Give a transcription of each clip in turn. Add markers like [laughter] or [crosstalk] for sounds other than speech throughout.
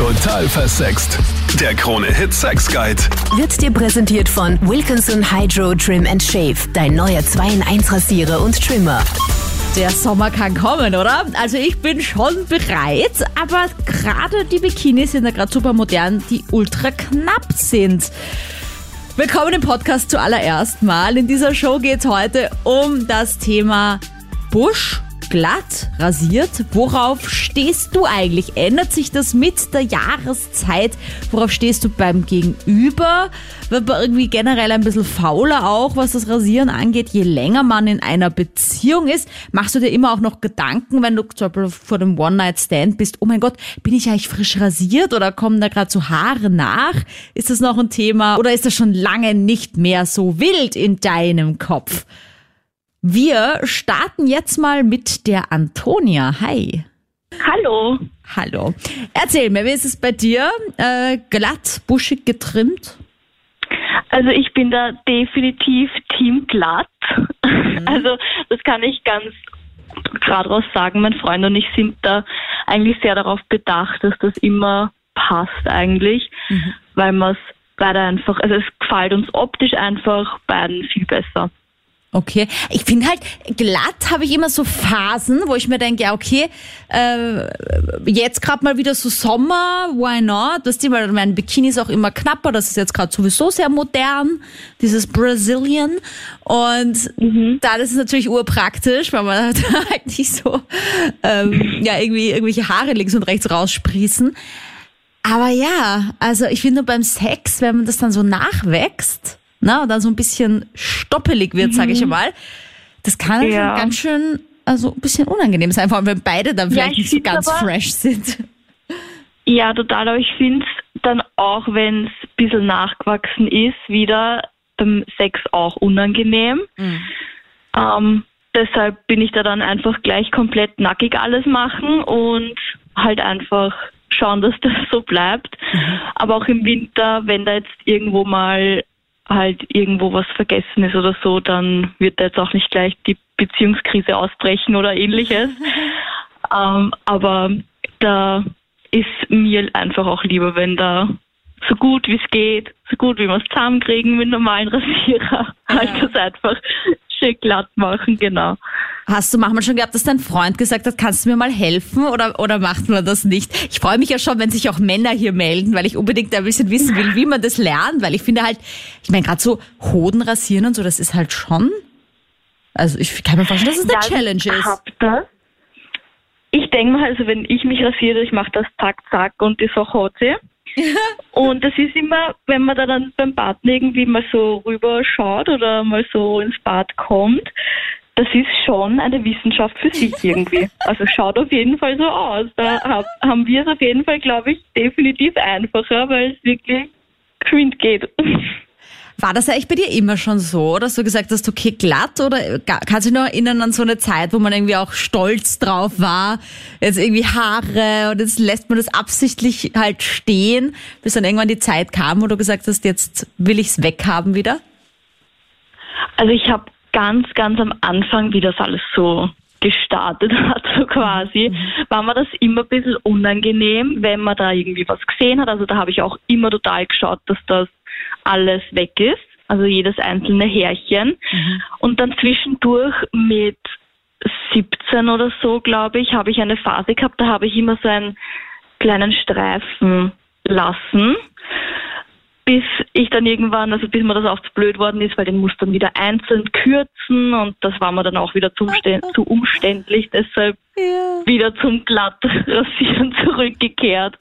Total versext. Der Krone-Hit Sex Guide. Wird dir präsentiert von Wilkinson Hydro Trim and Shave, dein neuer 2 in 1 Rasierer und Trimmer. Der Sommer kann kommen, oder? Also ich bin schon bereit, aber gerade die Bikinis sind ja gerade super modern, die ultra knapp sind. Willkommen im Podcast zuallererst mal. In dieser Show geht es heute um das Thema Busch glatt rasiert. Worauf stehst du eigentlich? Ändert sich das mit der Jahreszeit? Worauf stehst du beim Gegenüber? Wird man irgendwie generell ein bisschen fauler auch, was das Rasieren angeht, je länger man in einer Beziehung ist? Machst du dir immer auch noch Gedanken, wenn du zum Beispiel vor dem One-Night-Stand bist, oh mein Gott, bin ich eigentlich frisch rasiert oder kommen da gerade so Haare nach? Ist das noch ein Thema oder ist das schon lange nicht mehr so wild in deinem Kopf? Wir starten jetzt mal mit der Antonia. Hi. Hallo. Hallo. Erzähl mir, wie ist es bei dir? Äh, glatt, buschig getrimmt? Also ich bin da definitiv Team glatt. Mhm. Also das kann ich ganz gerade raus sagen. Mein Freund und ich sind da eigentlich sehr darauf bedacht, dass das immer passt eigentlich, Mhm. weil man es beide einfach, also es gefällt uns optisch einfach beiden viel besser. Okay. Ich finde halt, glatt habe ich immer so Phasen, wo ich mir denke, ja, okay, äh, jetzt gerade mal wieder so Sommer, why not? Das Thema, mein Bikini ist auch immer knapper, das ist jetzt gerade sowieso sehr modern, dieses Brazilian. Und da das ist natürlich urpraktisch, weil man da [laughs] halt nicht so ähm, ja, irgendwie irgendwelche Haare links und rechts raussprießen. Aber ja, also ich finde beim Sex, wenn man das dann so nachwächst, und dann so ein bisschen stoppelig wird, sage ich mal, das kann Ja. ganz schön, also ein bisschen unangenehm sein, vor allem wenn beide dann vielleicht ich nicht so ganz aber- fresh sind. Ja, total, aber ich finde es dann auch, wenn es ein bisschen nachgewachsen ist, wieder beim Sex auch unangenehm. Ähm, deshalb bin ich da dann einfach gleich komplett nackig alles machen und halt einfach schauen, dass das so bleibt. Aber auch im Winter, wenn da jetzt irgendwo mal halt irgendwo was vergessen ist oder so, dann wird da jetzt auch nicht gleich die Beziehungskrise ausbrechen oder ähnliches. [laughs] ähm, aber da ist mir einfach auch lieber, wenn da so gut wie es geht, so gut wie wir es zusammenkriegen mit normalen Rasierer, [laughs] halt das einfach schön glatt machen, genau. Hast du manchmal schon gehabt, dass dein Freund gesagt hat, kannst du mir mal helfen oder, oder macht man das nicht? Ich freue mich ja schon, wenn sich auch Männer hier melden, weil ich unbedingt ein bisschen wissen will, wie man das lernt, weil ich finde halt, ich meine, gerade so Hoden rasieren und so, das ist halt schon, also ich kann mir vorstellen, dass es eine Challenge Ich ist. hab das. Ich denke mal, also wenn ich mich rasiere, ich mache das zack, zack und die Sache hat sie. [laughs] und das ist immer, wenn man da dann beim Partner irgendwie mal so rüber schaut oder mal so ins Bad kommt, das ist schon eine Wissenschaft für sich irgendwie. Also schaut auf jeden Fall so aus. Da hab, haben wir es auf jeden Fall, glaube ich, definitiv einfacher, weil es wirklich geschwind geht. War das eigentlich bei dir immer schon so, dass du gesagt hast, okay, glatt oder kannst du dich noch erinnern an so eine Zeit, wo man irgendwie auch stolz drauf war, jetzt irgendwie Haare und jetzt lässt man das absichtlich halt stehen, bis dann irgendwann die Zeit kam, wo du gesagt hast, jetzt will ich's weghaben wieder? Also ich habe ganz, ganz am Anfang, wie das alles so gestartet [laughs] hat, so quasi, war mir das immer ein bisschen unangenehm, wenn man da irgendwie was gesehen hat. Also da habe ich auch immer total geschaut, dass das alles weg ist, also jedes einzelne Härchen. Und dann zwischendurch mit 17 oder so, glaube ich, habe ich eine Phase gehabt, da habe ich immer so einen kleinen Streifen lassen bis ich dann irgendwann, also bis mir das auch zu blöd worden ist, weil den muss dann wieder einzeln kürzen und das war mir dann auch wieder zu, [laughs] zu umständlich, deshalb Ja. wieder zum Glattrasieren [laughs] zurückgekehrt.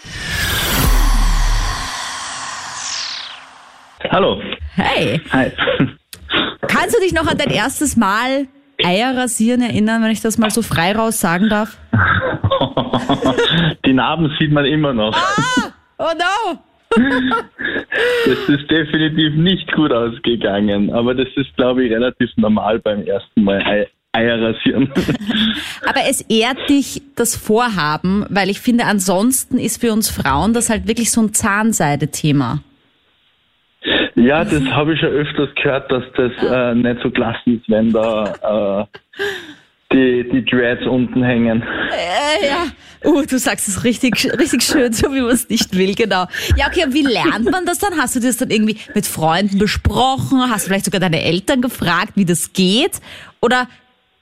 Hallo. Hey, Hi. [laughs] kannst du dich noch an dein erstes Mal Eier rasieren erinnern, wenn ich das mal so frei raus sagen darf? Die Narben sieht man immer noch. Oh no! Das ist definitiv nicht gut ausgegangen, aber das ist, glaube ich, relativ normal beim ersten Mal Ei Eier rasieren. [laughs] Aber es ehrt dich das Vorhaben, weil ich finde, ansonsten ist für uns Frauen das halt wirklich so ein Zahnseide-Thema. Ja, das habe ich schon öfters gehört, dass das äh, nicht so klasse ist, wenn da äh, die, die Dreads unten hängen. Äh, ja. Uh, du sagst es richtig, richtig schön, so wie man es nicht will, genau. Ja, okay, und wie lernt man das dann? Hast du das dann irgendwie mit Freunden besprochen? Hast du vielleicht sogar deine Eltern gefragt, wie das geht? Oder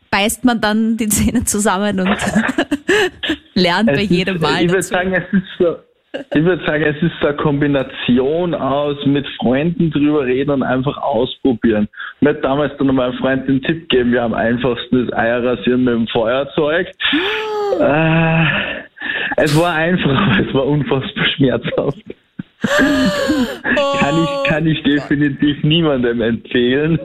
beißt man dann die Zähne zusammen und [laughs] lernt bei Es jedem ist, Mal ich würde sagen, es ist so, ich würde sagen, es ist eine Kombination aus mit Freunden drüber reden und einfach ausprobieren. Mir hat damals dann mein Freund den Tipp gegeben, wir am einfachsten das Eier rasieren mit dem Feuerzeug. Äh, es war einfach, aber es war unfassbar schmerzhaft. kann ich, kann ich definitiv niemandem empfehlen.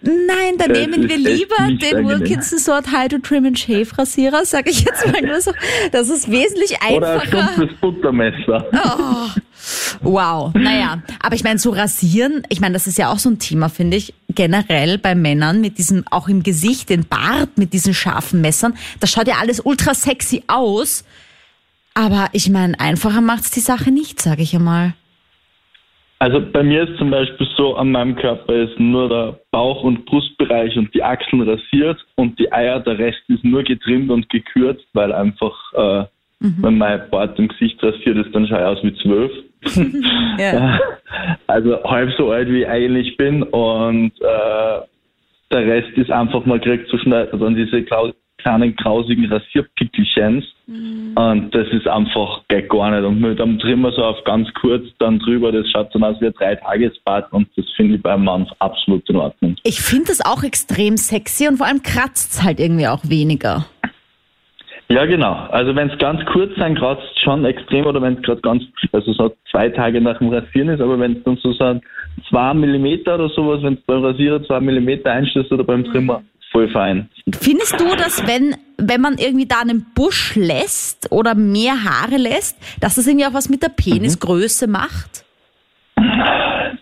Nein, dann Das nehmen wir lieber den angenehm. Wilkinson Sword Hydro Trim and Shave Rasierer, sage ich jetzt mal nur so. Das ist wesentlich Oder ein einfacher. stumpfes Buttermesser. Wow, naja, aber ich meine, so rasieren, ich meine, das ist ja auch so ein Thema, finde ich, generell bei Männern mit diesem, auch im Gesicht, den Bart mit diesen scharfen Messern, das schaut ja alles ultra sexy aus, aber ich meine, einfacher macht's die Sache nicht, sage ich einmal. Also bei mir ist zum Beispiel so, an meinem Körper ist nur der Bauch- und Brustbereich und die Achseln rasiert und die Eier, der Rest ist nur getrimmt und gekürzt, weil einfach, äh, wenn mein Bart im Gesicht rasiert ist, dann schaue ich aus wie zwölf. [laughs] Ja. [laughs] Also halb so alt wie ich eigentlich bin und äh, der Rest ist einfach, man kriegt so schnell dann diese kleinen grausigen Rasierpickelchens und das ist einfach geht gar nicht. Und mit einem Trimmer so auf ganz kurz dann drüber, das schaut dann aus wie ein Dreitagesbad und das finde ich beim Mann absolut in Ordnung. Ich finde das auch extrem sexy und vor allem kratzt halt irgendwie auch weniger. Ja, genau. Also wenn es ganz kurz sein, kratzt es schon extrem oder wenn es gerade ganz, also so zwei Tage nach dem Rasieren ist, aber wenn es dann so sind, zwei Millimeter oder sowas, wenn es beim Rasierer zwei Millimeter einstößt oder beim Trimmer, voll fein. Findest du, dass wenn, wenn man irgendwie da einen Busch lässt oder mehr Haare lässt, dass das irgendwie auch was mit der Penisgröße macht?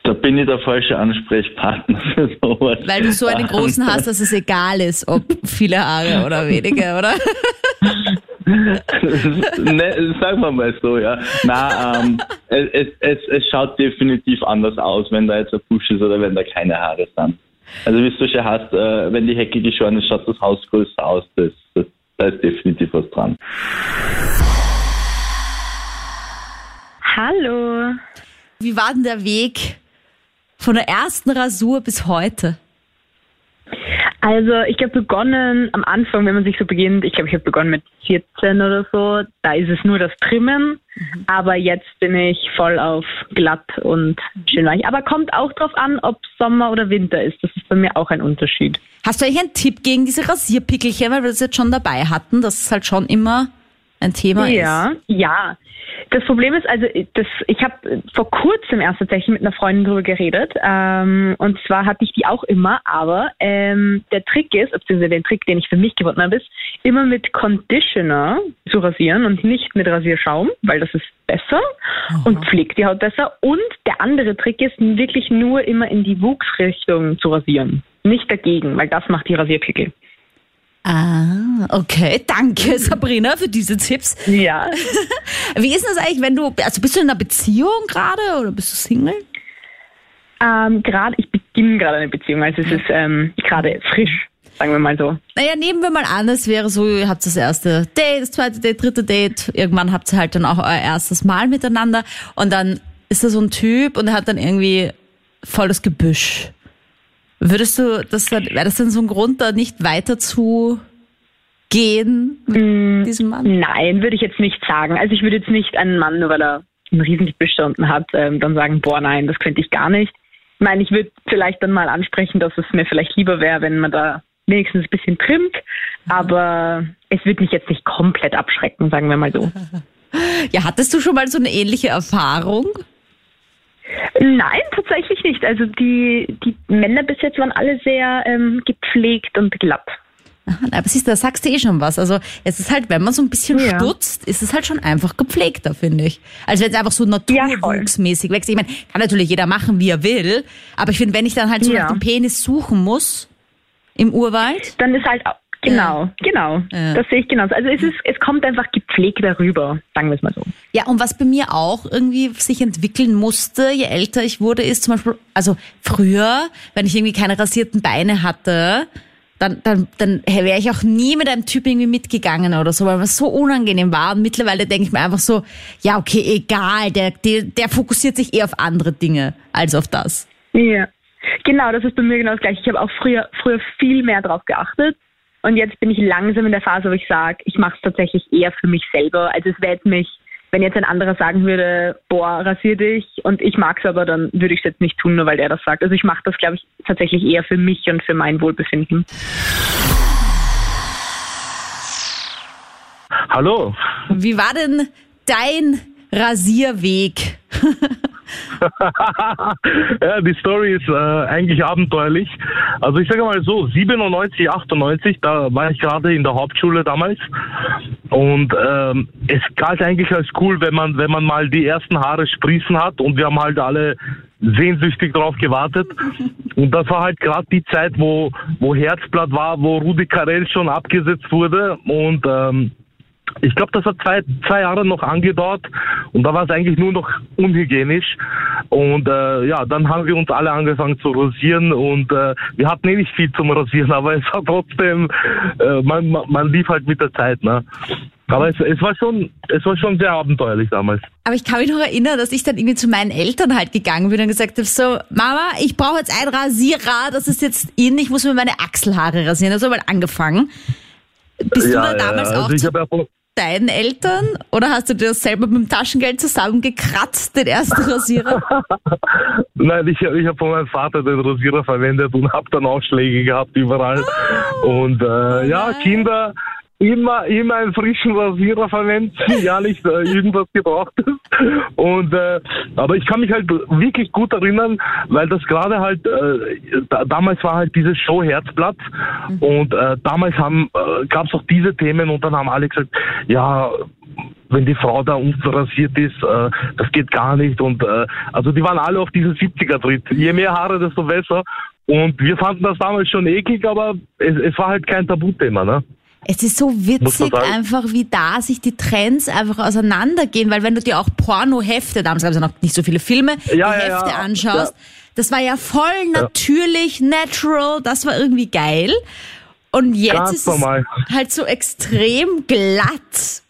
Da bin ich der falsche Ansprechpartner für sowas. Weil du so einen großen hast, dass es egal ist, ob viele Haare oder wenige, oder? [laughs] ne, sagen wir mal so, ja. Na, ähm, es, es, es schaut definitiv anders aus, wenn da jetzt ein Busch ist oder wenn da keine Haare sind. Also wie du schon hast, äh, wenn die Hecke geschoren ist, schaut das Haus größer aus. Das, das, da ist definitiv was dran. Hallo. Wie war denn der Weg von der ersten Rasur bis heute? Also ich habe begonnen am Anfang, wenn man sich so beginnt, ich glaube, ich habe begonnen mit 14 oder so, da ist es nur das Trimmen, aber jetzt bin ich voll auf glatt und schön weich. Aber kommt auch drauf an, ob Sommer oder Winter ist. Das ist bei mir auch ein Unterschied. Hast du eigentlich einen Tipp gegen diese Rasierpickelchen, weil wir das jetzt schon dabei hatten, dass es halt schon immer ein Thema Ja, ja. Das Problem ist also, das, ich habe vor kurzem erst tatsächlich mit einer Freundin drüber geredet. Ähm, und zwar hatte ich die auch immer, aber ähm, der Trick ist, beziehungsweise der Trick, den ich für mich gefunden habe, ist, immer mit Conditioner zu rasieren und nicht mit Rasierschaum, weil das ist besser und pflegt die Haut besser. Und der andere Trick ist, wirklich nur immer in die Wuchsrichtung zu rasieren. Nicht dagegen, weil das macht die Rasierpickel. Ah, okay. Danke, Sabrina, für diese Tipps. Ja. [laughs] Wie ist das eigentlich, wenn du, also bist du in einer Beziehung gerade oder bist du Single? Ähm, gerade, ich beginne gerade eine Beziehung, also es ist ähm, gerade frisch, sagen wir mal so. Naja, nehmen wir mal an, es wäre so, ihr habt das erste Date, das zweite Date, dritte Date, irgendwann habt ihr halt dann auch euer erstes Mal miteinander und dann ist da so ein Typ und er hat dann irgendwie voll das Gebüsch. Würdest du, das wäre das denn so ein Grund, da nicht weiter zu gehen mit diesem Mann? Nein, würde ich jetzt nicht sagen. Also ich würde jetzt nicht einen Mann, nur weil er ein riesen unten hat, ähm, dann sagen, boah, nein, das könnte ich gar nicht. Ich meine, ich würde vielleicht dann mal ansprechen, dass es mir vielleicht lieber wäre, wenn man da wenigstens ein bisschen trimmt, aber es wird mich jetzt nicht komplett abschrecken, sagen wir mal so. [laughs] Ja, hattest du schon mal so eine ähnliche Erfahrung? Nein, tatsächlich nicht. Also die, die Männer bis jetzt waren alle sehr ähm, gepflegt und glatt. Aha, Aber siehst du, da sagst du eh schon was. Also es ist halt, wenn man so ein bisschen Ja. stutzt, ist es halt schon einfach gepflegter, finde ich. Also wenn es einfach so naturwuchsmäßig wächst. Ich meine, kann natürlich jeder machen, wie er will. Aber ich finde, wenn ich dann halt so Ja. nach dem Penis suchen muss im Urwald, Dann ist halt genau, genau. Ja. Das sehe ich genauso. Also es ist, es kommt einfach gepflegt darüber, sagen wir es mal so. Ja, und was bei mir auch irgendwie sich entwickeln musste, je älter ich wurde, ist zum Beispiel, also früher, wenn ich irgendwie keine rasierten Beine hatte, dann, dann, dann wäre ich auch nie mit einem Typ irgendwie mitgegangen oder so, weil es so unangenehm war. Und mittlerweile denke ich mir einfach so, ja, okay, egal, der, der, der fokussiert sich eher auf andere Dinge als auf das. Ja. Genau, das ist bei mir genau das gleiche. Ich habe auch früher, früher viel mehr drauf geachtet. Und jetzt bin ich langsam in der Phase, wo ich sage, ich mache es tatsächlich eher für mich selber. Also es wäre mich, wenn jetzt ein anderer sagen würde, boah, rasier dich und ich mag es aber, dann würde ich es jetzt nicht tun, nur weil der das sagt. Also ich mache das, glaube ich, tatsächlich eher für mich und für mein Wohlbefinden. Hallo. Wie war denn dein Rasierweg? [laughs] [laughs] ja, die Story ist äh, eigentlich abenteuerlich. Also ich sage mal so, 97, 98, da war ich gerade in der Hauptschule damals. Und ähm, es galt eigentlich als cool, wenn man wenn man mal die ersten Haare sprießen hat und wir haben halt alle sehnsüchtig drauf gewartet. [laughs] Und das war halt gerade die Zeit, wo wo Herzblatt war, wo Rudi Carell schon abgesetzt wurde. Und ähm, ich glaube, das hat zwei, zwei Jahre noch angedauert und da war es eigentlich nur noch unhygienisch. Und äh, ja, dann haben wir uns alle angefangen zu rasieren und äh, wir hatten eh nicht viel zum Rasieren, [laughs] aber es war trotzdem, äh, man, man lief halt mit der Zeit. Ne? Aber es, es, war schon, es war schon sehr abenteuerlich damals. Aber ich kann mich noch erinnern, dass ich dann irgendwie zu meinen Eltern halt gegangen bin und gesagt habe, so, Mama, ich brauche jetzt ein Rasierer, das ist jetzt in, ich muss mir meine Achselhaare rasieren. Also mal angefangen. Bist ja, du da damals ja. auch also ich zu deinen Eltern oder hast du dir das selber mit dem Taschengeld zusammengekratzt, den ersten Rasierer? [laughs] Nein, ich, ich habe von meinem Vater den Rasierer verwendet und habe dann Ausschläge gehabt überall. Und äh, ja, Kinder immer, immer einen frischen Rasierer verwenden, [laughs] ja nicht äh, irgendwas gebrauchtes. Und äh, aber ich kann mich halt wirklich gut erinnern, weil das gerade halt äh, da, damals war halt diese Show Herzblatt und äh, damals haben äh, gab es auch diese Themen und dann haben alle gesagt, ja wenn die Frau da unrasiert ist, äh, das geht gar nicht. Und äh, also die waren alle auf diesen 70er-Tritt. Je mehr Haare, desto besser. Und wir fanden das damals schon eklig, aber es, es war halt kein Tabuthema, ne? Es ist so witzig einfach, wie da sich die Trends einfach auseinandergehen, weil wenn du dir auch Pornohefte, damals gab es ja noch nicht so viele Filme, Ja, die ja, Hefte ja. anschaust, das war ja voll natürlich, natural, das war irgendwie geil. Und jetzt Ganz ist normal. es halt so extrem glatt.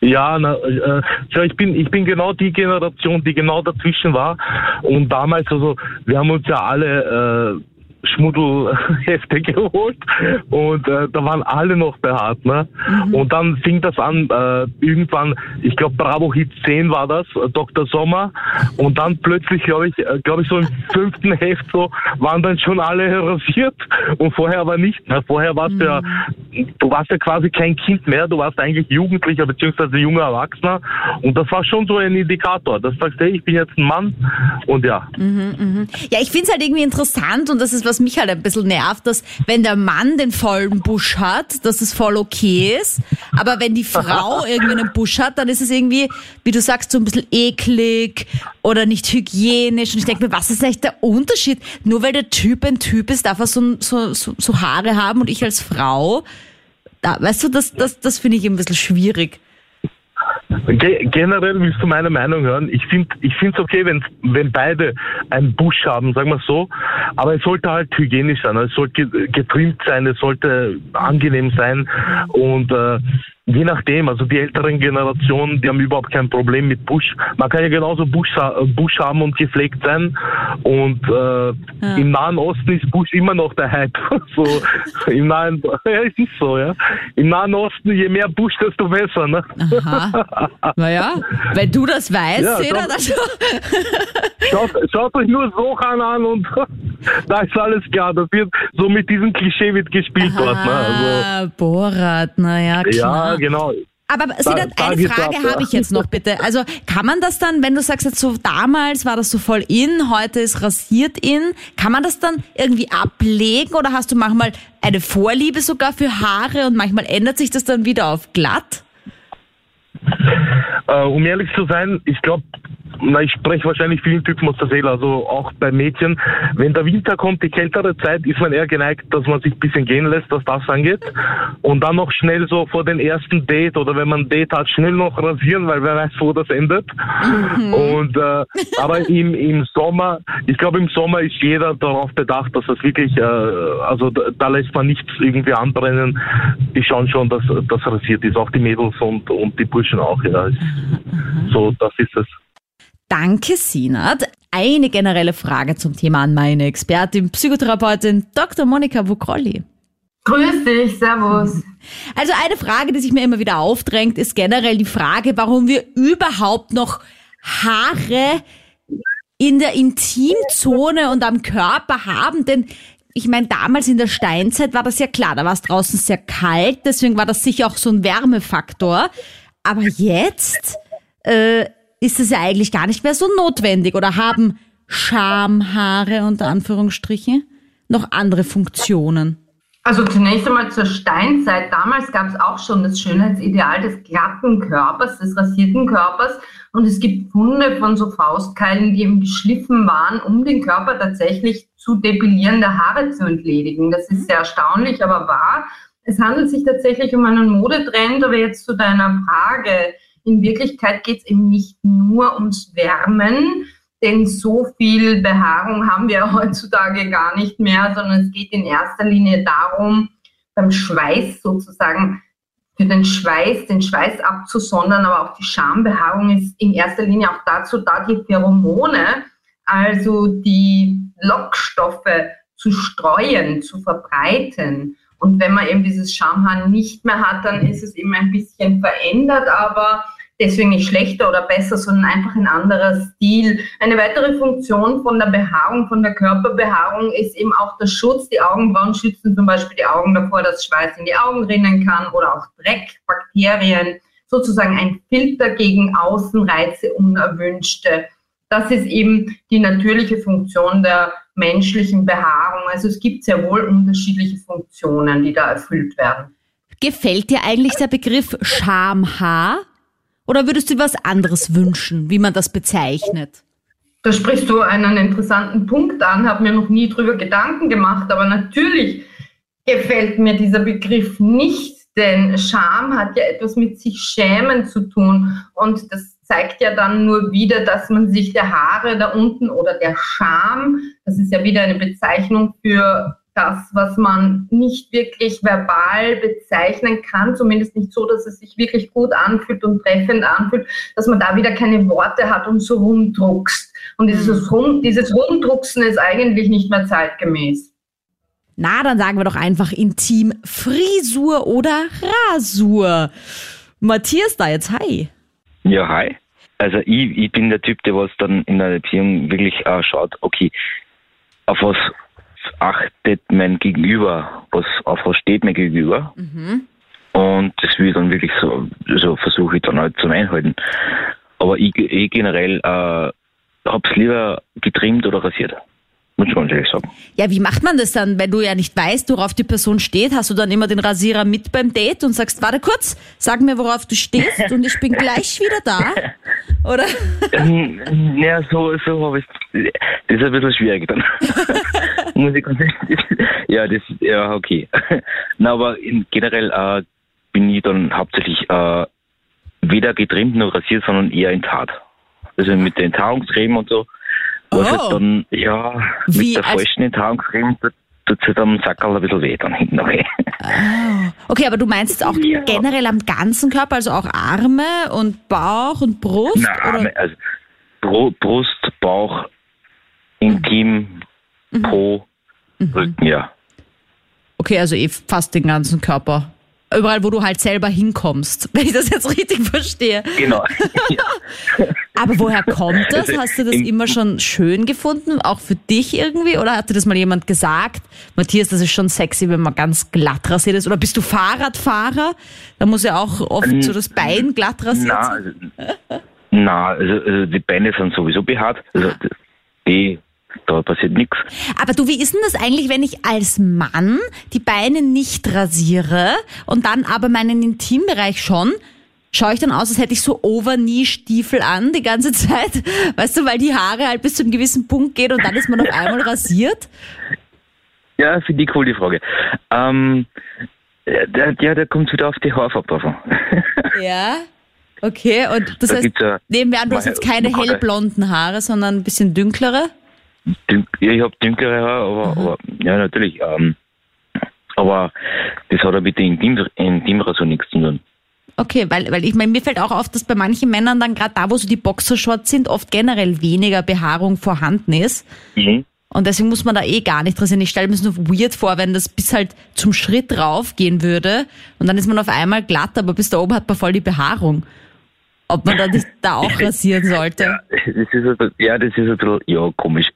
Ja, na, äh, ich bin ich bin genau die Generation, die genau dazwischen war. Und damals, also wir haben uns ja alle äh, Schmuddelhefte [laughs] geholt und äh, da waren alle noch behaart, ne? Und dann fing das an, äh, irgendwann, ich glaube Bravo Hit 10 war das, äh, Dr. Sommer. Und dann plötzlich, glaube ich, äh, glaube ich, so im fünften Heft so, waren dann schon alle [laughs] rasiert und vorher aber nicht. Ne? Vorher warst du ja, du warst ja quasi kein Kind mehr, du warst eigentlich Jugendlicher beziehungsweise junger Erwachsener. Und das war schon so ein Indikator. Das sagst, hey, ich bin jetzt ein Mann und ja. Ja, ich find's halt irgendwie interessant und das ist, was mich halt ein bisschen nervt, dass wenn der Mann den vollen Busch hat, dass es voll okay ist, aber wenn die Frau [laughs] irgendwie einen Busch hat, dann ist es irgendwie, wie du sagst, so ein bisschen eklig oder nicht hygienisch und ich denke mir, was ist eigentlich der Unterschied? Nur weil der Typ ein Typ ist, darf er so, so, so, so Haare haben und ich als Frau, da, weißt du, das, das, das finde ich ein bisschen schwierig. Ge generell willst du meine Meinung hören? Ich finde ich finde es okay, wenn, wenn beide einen Busch haben, sagen wir so. Aber es sollte halt hygienisch sein. Es sollte ge- getrimmt sein, es sollte angenehm sein. Und äh, je nachdem, also die älteren Generationen, die haben überhaupt kein Problem mit Busch. Man kann ja genauso Busch, ha- Busch haben und gepflegt sein. Und äh, im Nahen Osten ist Busch immer noch der Hype. [laughs] so im Nahen, [laughs] ja, es ist so, ja. Im Nahen Osten, je mehr Busch, desto besser, ne? Aha. [laughs] Naja, wenn du das weißt, Ja, doch. dann Schaut, schaut euch nur Sohan an und da ist alles klar. Das wird so mit diesem Klischee wird gespielt dort. Ne? Also, Borat, naja, klar. ja, genau. Aber Seda, da eine Frage habe ich jetzt noch bitte. Also kann man das dann, wenn du sagst jetzt so damals war das so voll in, heute ist rasiert in, kann man das dann irgendwie ablegen oder hast du manchmal eine Vorliebe sogar für Haare und manchmal ändert sich das dann wieder auf glatt? Äh, um ehrlich zu sein, ich glaube, na, ich spreche wahrscheinlich vielen Typen aus der Seele, also auch bei Mädchen. Wenn der Winter kommt, die kältere Zeit, ist man eher geneigt, dass man sich ein bisschen gehen lässt, was das angeht. Und dann noch schnell so vor den ersten Date oder wenn man ein Date hat, schnell noch rasieren, weil wer weiß, wo das endet. Mhm. Und äh, [laughs] aber im, im Sommer, ich glaube im Sommer ist jeder darauf bedacht, dass das wirklich, äh, also da, da lässt man nichts irgendwie anbrennen. Die schauen schon, dass das rasiert ist, auch die Mädels und, und die Burschen auch. Ja. So, das ist es. Danke, Sinat. Eine generelle Frage zum Thema an meine Expertin, Psychotherapeutin Dr. Monika Vukrolli. Grüß dich, Servus. Also eine Frage, die sich mir immer wieder aufdrängt, ist generell die Frage, warum wir überhaupt noch Haare in der Intimzone und am Körper haben, denn ich meine, damals in der Steinzeit war das ja klar, da war es draußen sehr kalt, deswegen war das sicher auch so ein Wärmefaktor. Aber jetzt äh, ist es ja eigentlich gar nicht mehr so notwendig oder haben Schamhaare unter Anführungsstrichen noch andere Funktionen? Also zunächst einmal zur Steinzeit. Damals gab es auch schon das Schönheitsideal des glatten Körpers, des rasierten Körpers. Und es gibt Funde von so Faustkeilen, die eben geschliffen waren, um den Körper tatsächlich zu depilierende Haare zu entledigen. Das ist sehr erstaunlich, aber wahr. Es handelt sich tatsächlich um einen Modetrend, aber jetzt zu deiner Frage. In Wirklichkeit geht es eben nicht nur ums Wärmen, denn so viel Behaarung haben wir heutzutage gar nicht mehr, sondern es geht in erster Linie darum, beim Schweiß sozusagen für den Schweiß, den Schweiß abzusondern, aber auch die Schambehaarung ist in erster Linie auch dazu da, die Pheromone, also die Lockstoffe zu streuen, zu verbreiten. Und wenn man eben dieses Schamhaar nicht mehr hat, dann ist es eben ein bisschen verändert, aber deswegen nicht schlechter oder besser, sondern einfach ein anderer Stil. Eine weitere Funktion von der Behaarung, von der Körperbehaarung ist eben auch der Schutz. Die Augenbrauen schützen zum Beispiel die Augen davor, dass Schweiß in die Augen rinnen kann oder auch Dreck, Bakterien, sozusagen ein Filter gegen Außenreize, unerwünschte. Das ist eben die natürliche Funktion der menschlichen Behaarung. Also es gibt sehr wohl unterschiedliche Funktionen, die da erfüllt werden. Gefällt dir eigentlich der Begriff Schamhaar? Oder würdest du was anderes wünschen, wie man das bezeichnet? Da sprichst du einen interessanten Punkt an, habe mir noch nie drüber Gedanken gemacht, aber natürlich gefällt mir dieser Begriff nicht, denn Scham hat ja etwas mit sich schämen zu tun und das zeigt ja dann nur wieder, dass man sich der Haare da unten oder der Scham, das ist ja wieder eine Bezeichnung für das, was man nicht wirklich verbal bezeichnen kann, zumindest nicht so, dass es sich wirklich gut anfühlt und treffend anfühlt, dass man da wieder keine Worte hat und so rumdruckst. Und dieses, Rum, dieses Rumdrucksen ist eigentlich nicht mehr zeitgemäß. Na, dann sagen wir doch einfach intim Frisur oder Rasur. Matthias da jetzt, hi. Ja, hi. Also ich, ich bin der Typ, der was dann in einer Beziehung wirklich äh, schaut, okay, auf was achtet mein Gegenüber, was, auf was steht mein Gegenüber. Und das will ich dann wirklich so, so versuche ich dann halt zum Einhalten. Aber ich, ich generell äh, hab's lieber getrimmt oder rasiert. Muss ich ganz ehrlich sagen. Ja, wie macht man das dann, wenn du ja nicht weißt, worauf die Person steht? Hast du dann immer den Rasierer mit beim Date und sagst, warte kurz, sag mir, worauf du stehst und ich bin [laughs] gleich wieder da? Oder? [laughs] Ja, so, so habe ich Das ist ein bisschen schwierig dann. [laughs] Muss ich ganz ehrlich Ja, das ja okay. Na, aber in, generell äh, bin ich dann hauptsächlich äh, weder getrimmt noch rasiert, sondern eher enthaart. Also mit der Enthaarungscreme und so. Was Oh. halt dann, ja, Wie, mit der als- falschen Enthaarungscreme tut tut es halt am Sackerl ein bisschen weh dann hinten nachher. Okay, aber du meinst auch Ja. generell am ganzen Körper, also auch Arme und Bauch und Brust? Oder? Arme, also Bru- Brust, Bauch, Intim, Mhm. Po, Rücken, ja. Okay, also eh fast den ganzen Körper. Überall, wo du halt selber hinkommst, [laughs] wenn ich das jetzt richtig verstehe. Genau. [laughs] [laughs] Aber woher kommt das? Also, Hast du das im- immer schon schön gefunden, auch für dich irgendwie? Oder hat dir das mal jemand gesagt? Matthias, das ist schon sexy, wenn man ganz glatt rasiert ist. Oder bist du Fahrradfahrer? Da muss ja auch oft so das Bein glatt rasiert Na, sein. also, na also, also die Beine sind sowieso behaart. Also die, da passiert nichts. Aber du, wie ist denn das eigentlich, wenn ich als Mann die Beine nicht rasiere und dann aber meinen Intimbereich schon? Schaue ich dann aus, als hätte ich so Overknee-Stiefel an die ganze Zeit? [laughs] Weißt du, weil die Haare halt bis zu einem gewissen Punkt gehen und dann ist man auf einmal rasiert? Ja, finde ich cool, die Frage. Ähm, der, der kommt wieder auf die Haarfarbe drauf an. Ja. Okay, und das Da heißt, ja- nehmen wir an, du hast jetzt keine hellblonden Haare, sondern ein bisschen dünklere? Dün ja, ich habe dünklere Haare, aber, aber ja, natürlich. Ähm, aber das hat ja mit der Intim Intimrasur nichts zu tun. Okay, weil, weil ich meine, mir fällt auch auf, dass bei manchen Männern dann gerade da, wo so die Boxershorts sind, oft generell weniger Behaarung vorhanden ist. Mhm. Und deswegen muss man da eh gar nicht rasieren. Ich stelle mir es nur weird vor, wenn das bis halt zum Schritt raufgehen würde und dann ist man auf einmal glatt, aber bis da oben hat man voll die Behaarung. Ob man da, nicht, da auch [laughs] rasieren sollte. Ja, das ist ein, bisschen- ja, das ist ein bisschen, ja, komisch.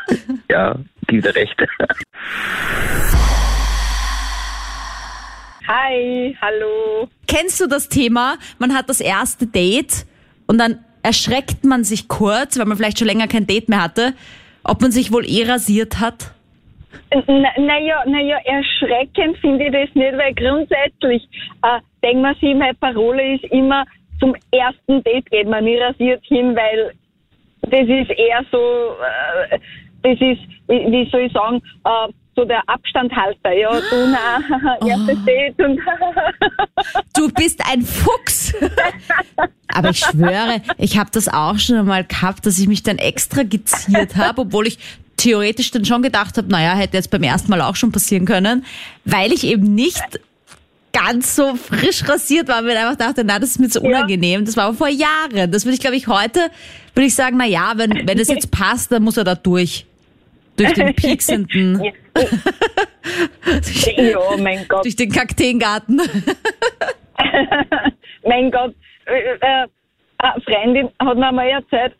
[laughs] ja, gibt er recht. [laughs] Hi, hallo. Kennst du das Thema? Man hat das erste Date und dann erschreckt man sich kurz, weil man vielleicht schon länger kein Date mehr hatte, ob man sich wohl eh rasiert hat. Naja, na ja, na ja, erschreckend finde ich das nicht, weil grundsätzlich äh, denkt man sich, meine Parole ist immer, zum ersten Date geht man nicht rasiert hin, weil das ist eher so, äh, das ist, wie wie soll ich sagen, äh, so der Abstandhalter, ja, du, na, [laughs] erstes Date und [laughs] Du bist ein Fuchs. Aber ich schwöre, ich habe das auch schon einmal gehabt, dass ich mich dann extra geziert habe, obwohl ich theoretisch dann schon gedacht habe, naja, hätte jetzt beim ersten Mal auch schon passieren können, weil ich eben nicht ganz so frisch rasiert war, weil ich einfach dachte, na, das ist mir zu unangenehm. Das war aber vor Jahren. Das würde ich, glaube ich, heute, würde ich sagen, na ja, wenn, wenn es jetzt passt, dann muss er da durch. Durch den [laughs] pieksenden, [laughs] ja, mein Gott. durch den Kakteengarten. [laughs] mein Gott, äh, äh, eine Freundin hat mir mal erzählt,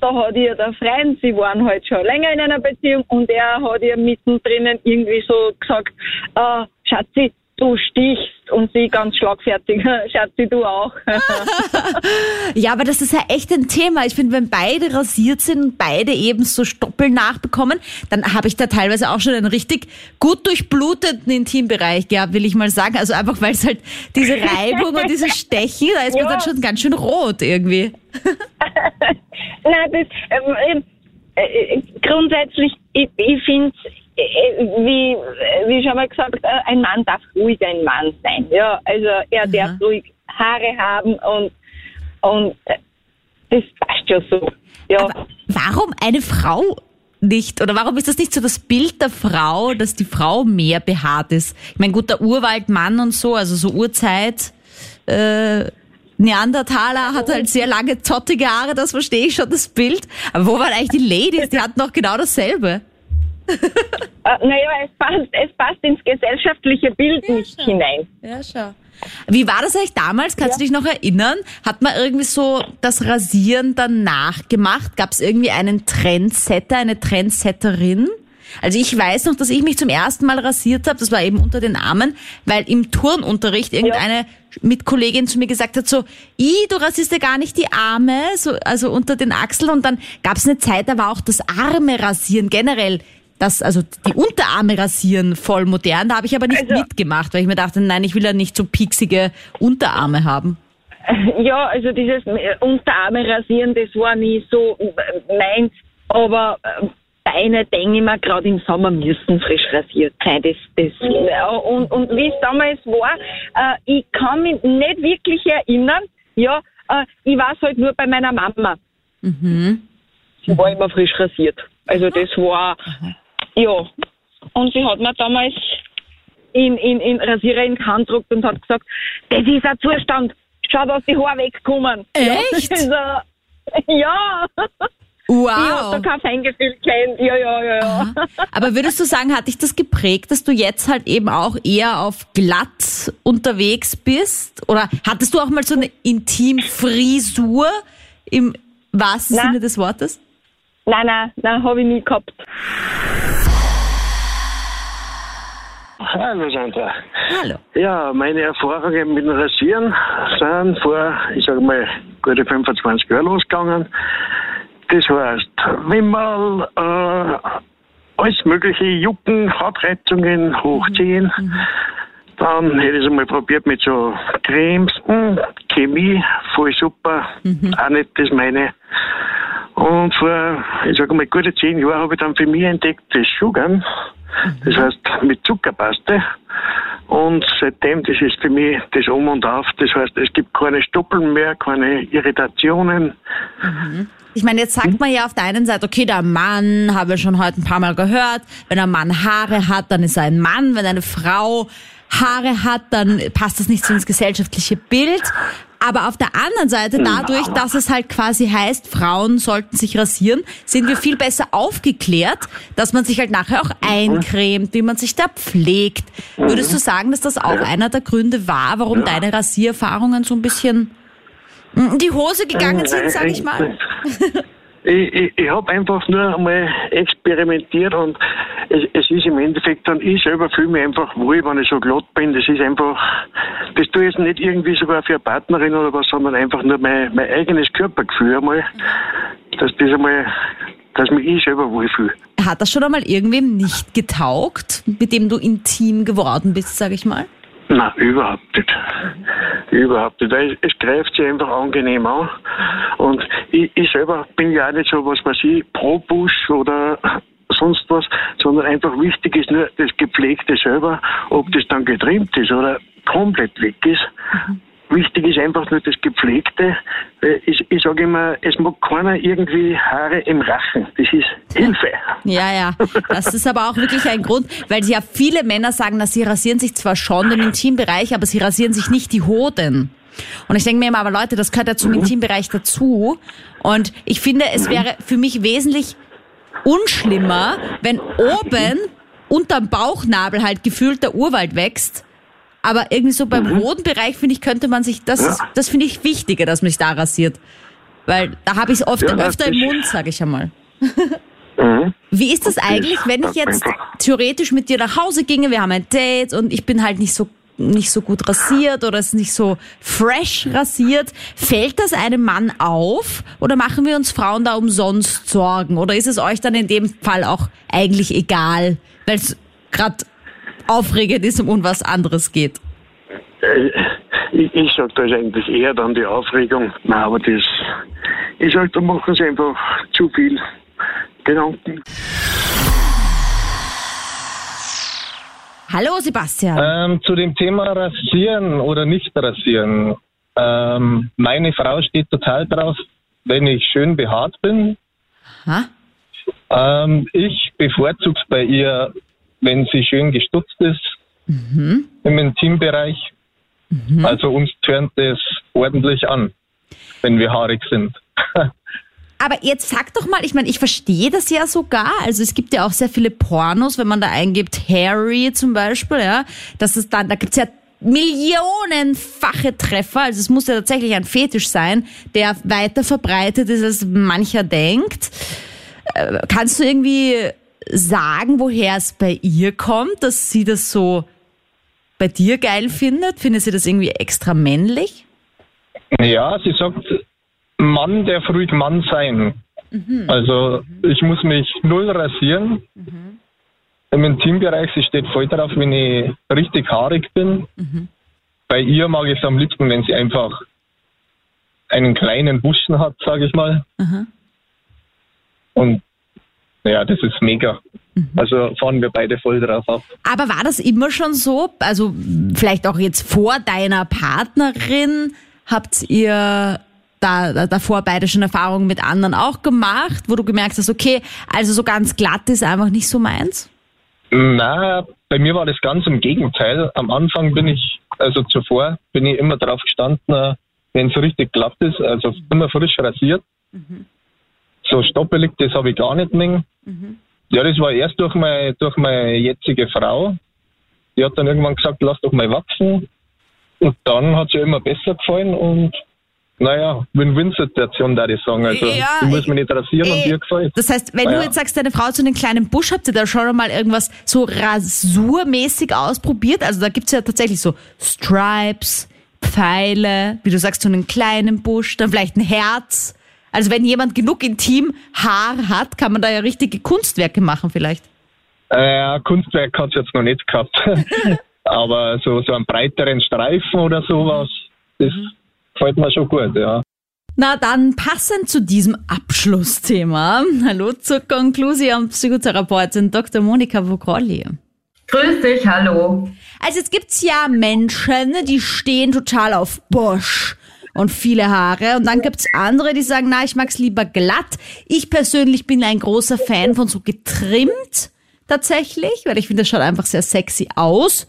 da hat ihr der Freund, sie waren halt schon länger in einer Beziehung und er hat ihr mittendrin irgendwie so gesagt, äh, Schatzi, du stichst und sie ganz schlagfertig, [laughs] Schatzi, du auch. [laughs] Ja, aber das ist ja echt ein Thema. Ich finde, wenn beide rasiert sind und beide eben so Stoppel nachbekommen, dann habe ich da teilweise auch schon einen richtig gut durchbluteten Intimbereich gehabt, will ich mal sagen. Also einfach, weil es halt diese Reibung und diese Stechen, da ist man [laughs] Ja. dann schon ganz schön rot irgendwie. Nein, das, ähm, äh, grundsätzlich, ich, ich finde äh, wie, wie schon mal gesagt, äh, ein Mann darf ruhig ein Mann sein. Ja, also er darf ruhig Haare haben und, und äh, das passt ja so. Ja. Aber warum eine Frau nicht? Oder warum ist das nicht so das Bild der Frau, dass die Frau mehr behaart ist? Ich meine, gut, der Urwaldmann und so, also so Urzeit, äh, Neandertaler hat halt sehr lange zottige Haare, das verstehe ich schon, das Bild. Aber wo waren eigentlich die Ladies? Die hatten doch genau dasselbe. Äh, naja, es passt, es passt ins gesellschaftliche Bild nicht hinein. Ja, schau. Wie war das eigentlich damals? Kannst du dich noch erinnern? Hat man irgendwie so das Rasieren dann nachgemacht? Gab es irgendwie einen Trendsetter, eine Trendsetterin? Also ich weiß noch, dass ich mich zum ersten Mal rasiert habe, das war eben unter den Armen, weil im Turnunterricht irgendeine Mitkollegin zu mir gesagt hat, so, i, du rasierst ja gar nicht die Arme, so, also unter den Achseln und dann gab es eine Zeit, da war auch das Arme rasieren generell, das, also die Unterarme rasieren voll modern, da habe ich aber nicht Also- mitgemacht, weil ich mir dachte, nein, ich will ja nicht so pieksige Unterarme haben. [laughs] Ja, also dieses äh, Unterarme rasieren, das war nie so meins, aber äh, Beine, denke ich mir, gerade im Sommer müssen frisch rasiert sein. Das, das, ja, und, und wie es damals war, äh, ich kann mich nicht wirklich erinnern, ja, äh, ich war halt nur bei meiner Mama. Sie war immer frisch rasiert. Also das war, ja. Und sie hat mir damals in, in, in Rasierer in die Hand gedruckt und hat gesagt, das ist ein Zustand, schau, dass die Haare wegkommen. Echt? Ja, [laughs] ja. Ich hab da Wow. kein Feingefühl kennt. Ja, ja, ja, ja. Aber würdest du sagen, hat dich das geprägt, dass du jetzt halt eben auch eher auf glatt unterwegs bist? Oder hattest du auch mal so eine Intimfrisur im wahrsten Nein. Sinne des Wortes? Nein, nein, nein, habe ich nie gehabt. Hallo Sandra. Hallo. Ja, meine Erfahrungen mit dem Rasieren sind vor, ich sage mal, gute 25 Jahren losgegangen. Das heißt, Wimmel, äh, alles mögliche Jucken, Hautreizungen hochziehen. Mhm. Dann hätte ich es mal probiert mit so Cremes, hm, Chemie, voll super, auch nicht das meine. Und vor, ich sage mal, gute zehn Jahren habe ich dann für mich entdeckt, das Sugarn. Das heißt, mit Zuckerpaste. Und seitdem, das ist für mich das Um und Auf. Das heißt, es gibt keine Stoppeln mehr, keine Irritationen. Ich meine, jetzt sagt man ja auf der einen Seite, okay, der Mann, habe ich schon heute ein paar Mal gehört, wenn ein Mann Haare hat, dann ist er ein Mann, wenn eine Frau Haare hat, dann passt das nicht so ins gesellschaftliche Bild. Aber auf der anderen Seite, dadurch, dass es halt quasi heißt, Frauen sollten sich rasieren, sind wir viel besser aufgeklärt, dass man sich halt nachher auch eincremt, wie man sich da pflegt. Würdest du sagen, dass das auch einer der Gründe war, warum deine Rasiererfahrungen so ein bisschen in die Hose gegangen sind, sag ich mal? [laughs] Ich, ich, ich habe einfach nur einmal experimentiert und es, es ist im Endeffekt dann, ich selber fühle mich einfach wohl, wenn ich so glatt bin. Das ist einfach, das tue ich jetzt nicht irgendwie sogar für eine Partnerin oder was, sondern einfach nur mein, mein eigenes Körpergefühl einmal, dass das einmal, dass mich ich selber wohlfühle. Hat das schon einmal irgendwem nicht getaugt, mit dem du intim geworden bist, sag ich mal? Nein, überhaupt nicht. Überhaupt nicht. Weil Es greift sich einfach angenehm an. Und ich, ich selber bin ja auch nicht so, was weiß ich, pro Busch oder sonst was, sondern einfach wichtig ist nur das Gepflegte selber, ob das dann getrimmt ist oder komplett weg ist. Wichtig ist einfach nur das Gepflegte. Äh, Ich, ich sage immer, es mag keiner irgendwie Haare im Rachen. Das ist Hilfe. Ja, ja. Das ist aber auch wirklich ein Grund, weil ja viele Männer sagen, dass sie rasieren sich zwar schon den Intimbereich, aber sie rasieren sich nicht die Hoden. Und ich denke mir immer, aber Leute, das gehört ja zum Intimbereich dazu. Und ich finde, es wäre für mich wesentlich unschlimmer, wenn oben unterm Bauchnabel halt gefühlt der Urwald wächst. Aber irgendwie so beim Hodenbereich, finde ich, könnte man sich, das, Ja. das finde ich wichtiger, dass man sich da rasiert. Weil da habe ich es oft Ja, öfter im Mund, sage ich einmal. Mhm. Wie ist das eigentlich, wenn ich jetzt theoretisch mit dir nach Hause ginge, wir haben ein Date und ich bin halt nicht so nicht so gut rasiert oder es ist nicht so fresh rasiert, fällt das einem Mann auf oder machen wir uns Frauen da umsonst Sorgen oder ist es euch dann in dem Fall auch eigentlich egal, weil es gerade aufregend ist und um was anderes geht? Äh, Ich, ich sage, da ist eigentlich eher dann die Aufregung. Nein, aber das, ich sage, da machen sie einfach zu viel Gedanken. Hallo Sebastian. Ähm, zu dem Thema rasieren oder nicht rasieren. Ähm, meine Frau steht total drauf, wenn ich schön behaart bin. Ähm, ich bevorzuge es bei ihr, wenn sie schön gestutzt ist im Intimbereich. Also uns tönt es ordentlich an, wenn wir haarig sind. [laughs] Aber jetzt sag doch mal, ich meine, ich verstehe das ja sogar. Also es gibt ja auch sehr viele Pornos, wenn man da eingibt, Harry zum Beispiel, ja, das ist dann, da gibt's ja millionenfache Treffer. Also es muss ja tatsächlich ein Fetisch sein, der weiter verbreitet ist, als mancher denkt. Äh, Kannst du irgendwie sagen, woher es bei ihr kommt, dass sie das so bei dir geil findet? Findet sie das irgendwie extra männlich? Ja, sie sagt, Mann darf ruhig Mann sein. Also ich muss mich null rasieren. Im Intimbereich, sie steht voll drauf, wenn ich richtig haarig bin. Bei ihr mag ich es am liebsten, wenn sie einfach einen kleinen Buschen hat, sage ich mal. Und ja, das ist mega. Also fahren wir beide voll drauf ab. Aber war das immer schon so? Also vielleicht auch jetzt vor deiner Partnerin habt ihr da, da davor beide schon Erfahrungen mit anderen auch gemacht, wo du gemerkt hast, okay, also so ganz glatt ist einfach nicht so meins? Na, bei mir war das ganz im Gegenteil. Am Anfang bin ich, also zuvor, bin ich immer drauf gestanden, wenn es richtig glatt ist, also immer frisch rasiert. So stoppelig, das habe ich gar nicht mehr. Ja, das war erst durch meine, durch meine jetzige Frau. Die hat dann irgendwann gesagt, lass doch mal wachsen. Und dann hat sie immer besser gefallen und naja, Win-Win-Situation, da ich sagen. Also, Ja, ich muss mich nicht rasieren und äh, dir gefällt. Das heißt, wenn du Naja. jetzt sagst, deine Frau so einen kleinen Busch, habt ihr da schon mal irgendwas so rasurmäßig ausprobiert? Also da gibt's ja tatsächlich so Stripes, Pfeile, wie du sagst, so einen kleinen Busch, dann vielleicht ein Herz. Also wenn jemand genug intim Haar hat, kann man da ja richtige Kunstwerke machen vielleicht. Äh, Kunstwerk hat es jetzt noch nicht gehabt. [laughs] Aber so, so einen breiteren Streifen oder sowas, das gefällt mir schon gut, ja. Na dann passend zu diesem Abschlussthema. [laughs] Hallo zur Konklusion Psychotherapeutin Dr. Monika Vogrolli. Grüß dich, hallo. Also jetzt gibt's ja Menschen, die stehen total auf Bosch und viele Haare. Und dann gibt's andere, die sagen, na, ich mag's lieber glatt. Ich persönlich bin ein großer Fan von so getrimmt tatsächlich, weil ich finde, das schaut einfach sehr sexy aus.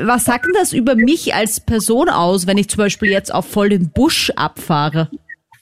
Was sagt denn das über mich als Person aus, wenn ich zum Beispiel jetzt auf voll den Busch abfahre?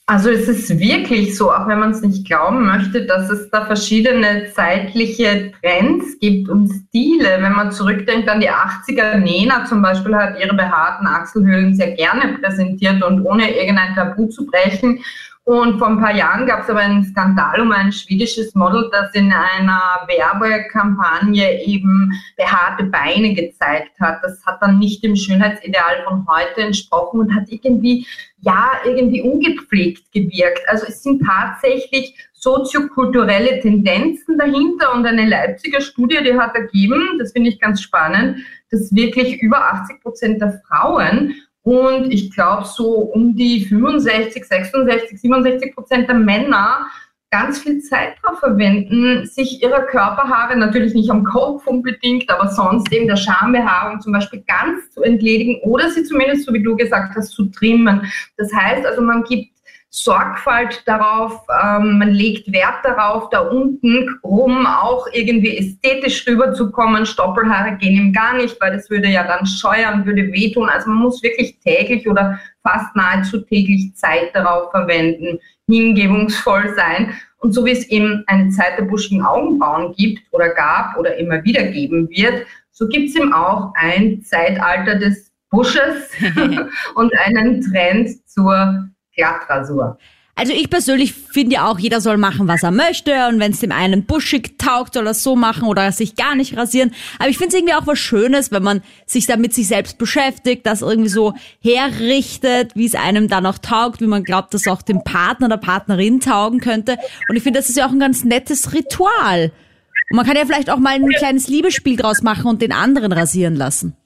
Also es ist wirklich so, auch wenn man es nicht glauben möchte, dass es da verschiedene zeitliche Trends gibt und Stile. Wenn man zurückdenkt an die 80er, Nena zum Beispiel hat ihre behaarten Achselhöhlen sehr gerne präsentiert und ohne irgendein Tabu zu brechen. Und vor ein paar Jahren gab es aber einen Skandal um ein schwedisches Model, das in einer Werbekampagne eben behaarte Beine gezeigt hat. Das hat dann nicht dem Schönheitsideal von heute entsprochen und hat irgendwie, ja, irgendwie ungepflegt gewirkt. Also es sind tatsächlich soziokulturelle Tendenzen dahinter und eine Leipziger Studie, die hat ergeben, das finde ich ganz spannend, dass wirklich über 80 Prozent der Frauen und ich glaube, so um die 65, 66, 67 Prozent der Männer ganz viel Zeit darauf verwenden, sich ihrer Körperhaare, natürlich nicht am Kopf unbedingt, aber sonst eben der Schambehaarung zum Beispiel ganz zu entledigen oder sie zumindest, so wie du gesagt hast, zu trimmen. Das heißt also, man gibt Sorgfalt darauf, ähm, man legt Wert darauf, da unten rum auch irgendwie ästhetisch rüberzukommen. Stoppelhaare gehen ihm gar nicht, weil das würde ja dann scheuern, würde wehtun. Also man muss wirklich täglich oder fast nahezu täglich Zeit darauf verwenden, hingebungsvoll sein. Und so wie es eben eine Zeit der buschigen Augenbrauen gibt oder gab oder immer wieder geben wird, so gibt es eben auch ein Zeitalter des Busches [laughs] [laughs] und einen Trend zur Glattrasur. Also ich persönlich finde ja auch, jeder soll machen, was er möchte und wenn es dem einen buschig taugt, soll er es so machen oder sich gar nicht rasieren. Aber ich finde es irgendwie auch was Schönes, wenn man sich damit sich selbst beschäftigt, das irgendwie so herrichtet, wie es einem dann auch taugt, wie man glaubt, dass auch dem Partner oder Partnerin taugen könnte. Und ich finde, das ist ja auch ein ganz nettes Ritual. Und man kann ja vielleicht auch mal ein kleines Liebesspiel draus machen und den anderen rasieren lassen.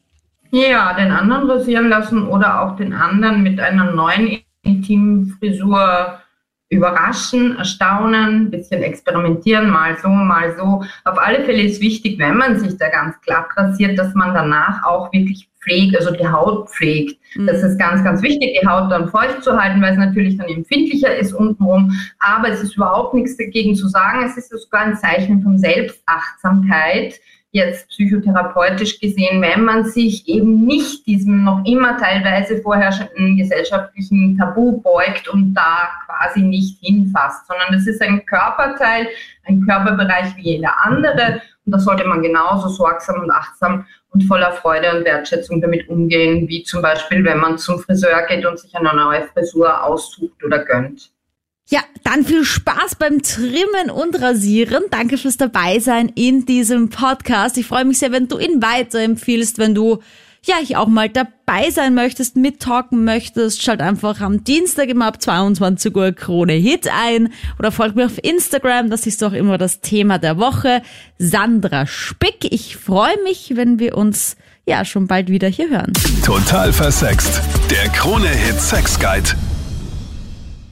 Ja, den anderen rasieren lassen oder auch den anderen mit einer neuen Intimfrisur überraschen, erstaunen, ein bisschen experimentieren, mal so, mal so. Auf alle Fälle ist wichtig, wenn man sich da ganz glatt rasiert, dass man danach auch wirklich pflegt, also die Haut pflegt. Mhm. Das ist ganz, ganz wichtig, die Haut dann feucht zu halten, weil es natürlich dann empfindlicher ist untenrum. Aber es ist überhaupt nichts dagegen zu sagen. Es ist sogar ein Zeichen von Selbstachtsamkeit, jetzt psychotherapeutisch gesehen, wenn man sich eben nicht diesem noch immer teilweise vorherrschenden gesellschaftlichen Tabu beugt und da quasi nicht hinfasst, sondern es ist ein Körperteil, ein Körperbereich wie jeder andere und da sollte man genauso sorgsam und achtsam und voller Freude und Wertschätzung damit umgehen, wie zum Beispiel, wenn man zum Friseur geht und sich eine neue Frisur aussucht oder gönnt. Ja, dann viel Spaß beim Trimmen und Rasieren. Danke fürs Dabeisein in diesem Podcast. Ich freue mich sehr, wenn du ihn weiterempfiehlst, wenn du ja, ich auch mal dabei sein möchtest, mittalken möchtest, schalt einfach am Dienstag immer ab 22 Uhr Krone Hit ein oder folg mir auf Instagram, das ist doch immer das Thema der Woche. Sandra Spick. Ich freue mich, wenn wir uns ja schon bald wieder hier hören. Total versext. Der Krone Hit Sex Guide.